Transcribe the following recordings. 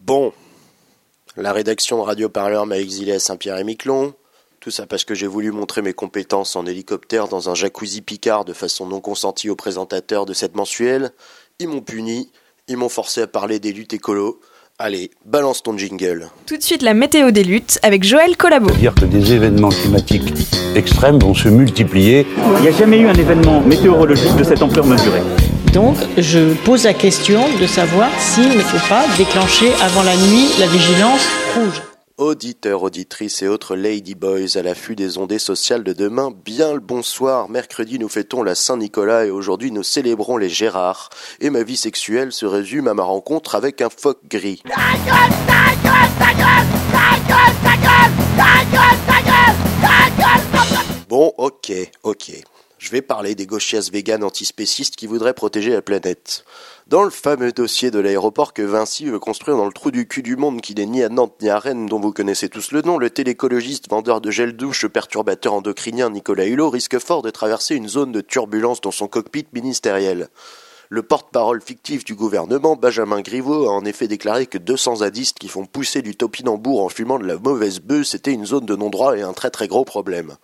Bon, la rédaction de Radio Parleur m'a exilé à Saint-Pierre-et-Miquelon. Tout ça parce que j'ai voulu montrer mes compétences en hélicoptère dans un jacuzzi Picard de façon non consentie aux présentateurs de cette mensuelle. Ils m'ont puni, ils m'ont forcé à parler des luttes écolo. Allez, balance ton jingle. Tout de suite la météo des luttes avec Joël Collabo. dire que des événements climatiques extrêmes vont se multiplier. Il n'y a jamais eu un événement météorologique de cette ampleur mesurée. Donc, je pose la question de savoir s'il ne faut pas déclencher avant la nuit la vigilance rouge. Auditeurs, auditrices et autres ladyboys à l'affût des ondées sociales de demain, bien le bonsoir. Mercredi, nous fêtons la Saint-Nicolas et aujourd'hui, nous célébrons les Gérards. Et ma vie sexuelle se résume à ma rencontre avec un phoque gris. Bon, ok, ok. Je vais parler des gauchias véganes antispécistes qui voudraient protéger la planète. Dans le fameux dossier de l'aéroport que Vinci veut construire dans le trou du cul du monde qui n'est ni à Nantes ni à Rennes, dont vous connaissez tous le nom, le télécologiste vendeur de gel douche perturbateur endocrinien Nicolas Hulot risque fort de traverser une zone de turbulence dans son cockpit ministériel. Le porte-parole fictif du gouvernement, Benjamin Griveaux, a en effet déclaré que 200 zadistes qui font pousser du topinambour en fumant de la mauvaise bœuf, c'était une zone de non-droit et un très très gros problème.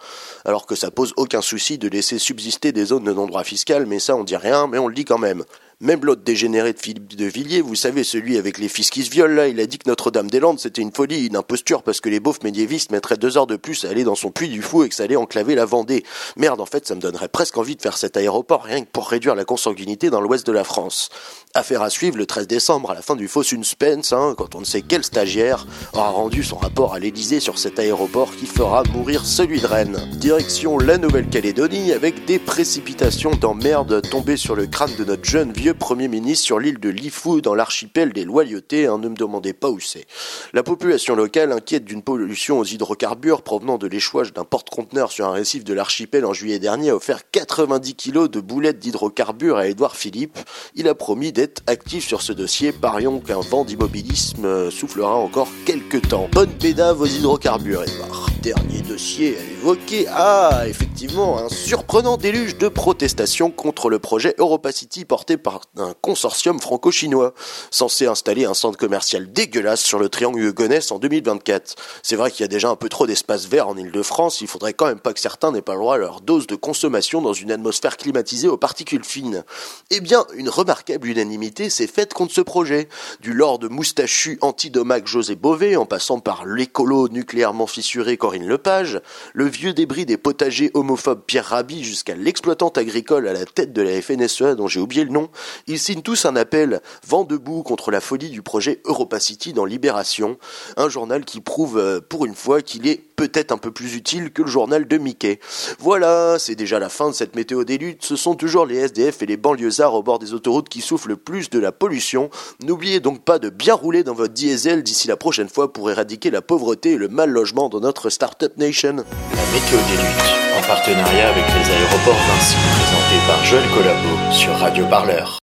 Alors que ça pose aucun souci de laisser subsister des zones de non-droit fiscal, mais ça on dit rien, mais on le dit quand même. Même l'autre dégénéré de Philippe de Villiers, vous savez, celui avec les fils qui se violent, là, il a dit que Notre-Dame-des-Landes, c'était une folie, une imposture, parce que les beaufs médiévistes mettraient deux heures de plus à aller dans son puits du fou et que ça allait enclaver la Vendée. Merde, en fait, ça me donnerait presque envie de faire cet aéroport, rien que pour réduire la consanguinité dans l'ouest de la France. Affaire à suivre le 13 décembre, à la fin du faux suspense, hein, quand on ne sait quel stagiaire aura rendu son rapport à l'Élysée sur cet aéroport qui fera mourir celui de Rennes. Direction la Nouvelle-Calédonie, avec des précipitations d'emmerde tombées sur le crâne de notre jeune vieux Premier ministre sur l'île de Lifou dans l'archipel des Loyautés, hein, ne me demandez pas où c'est. La population locale inquiète d'une pollution aux hydrocarbures provenant de l'échouage d'un porte-conteneur sur un récif de l'archipel en juillet dernier a offert 90 kilos de boulettes d'hydrocarbures à Édouard Philippe. Il a promis d'être actif sur ce dossier, parions qu'un vent d'immobilisme soufflera encore quelques temps. Bonne pédave aux hydrocarbures, Edouard. Dernier dossier à évoquer. Ah, effectivement, un surprenant déluge de protestations contre le projet Europacity porté par un consortium franco-chinois, censé installer un centre commercial dégueulasse sur le triangle Hugonès en 2024. C'est vrai qu'il y a déjà un peu trop d'espace vert en Ile-de-France, il faudrait quand même pas que certains n'aient pas le droit à leur dose de consommation dans une atmosphère climatisée aux particules fines. Eh bien, une remarquable unanimité s'est faite contre ce projet. Du lord moustachu antidomac José Bové, en passant par l'écolo nucléairement fissuré Corinne Lepage, le vieux débris des potagers homophobes. Pierre Rabhi jusqu'à l'exploitante agricole à la tête de la FNSEA dont j'ai oublié le nom, ils signent tous un appel vent debout contre la folie du projet Europacity dans Libération, un journal qui prouve euh, pour une fois qu'il est peut-être un peu plus utile que le journal de Mickey. Voilà, c'est déjà la fin de cette météo des luttes, ce sont toujours les SDF et les banlieusards au bord des autoroutes qui souffrent le plus de la pollution. N'oubliez donc pas de bien rouler dans votre diesel d'ici la prochaine fois pour éradiquer la pauvreté et le mal logement dans notre Startup Nation. La météo des luttes, en partenariat avec les aéroports Vinci, présenté par Joël Collabo sur Radio Parleur.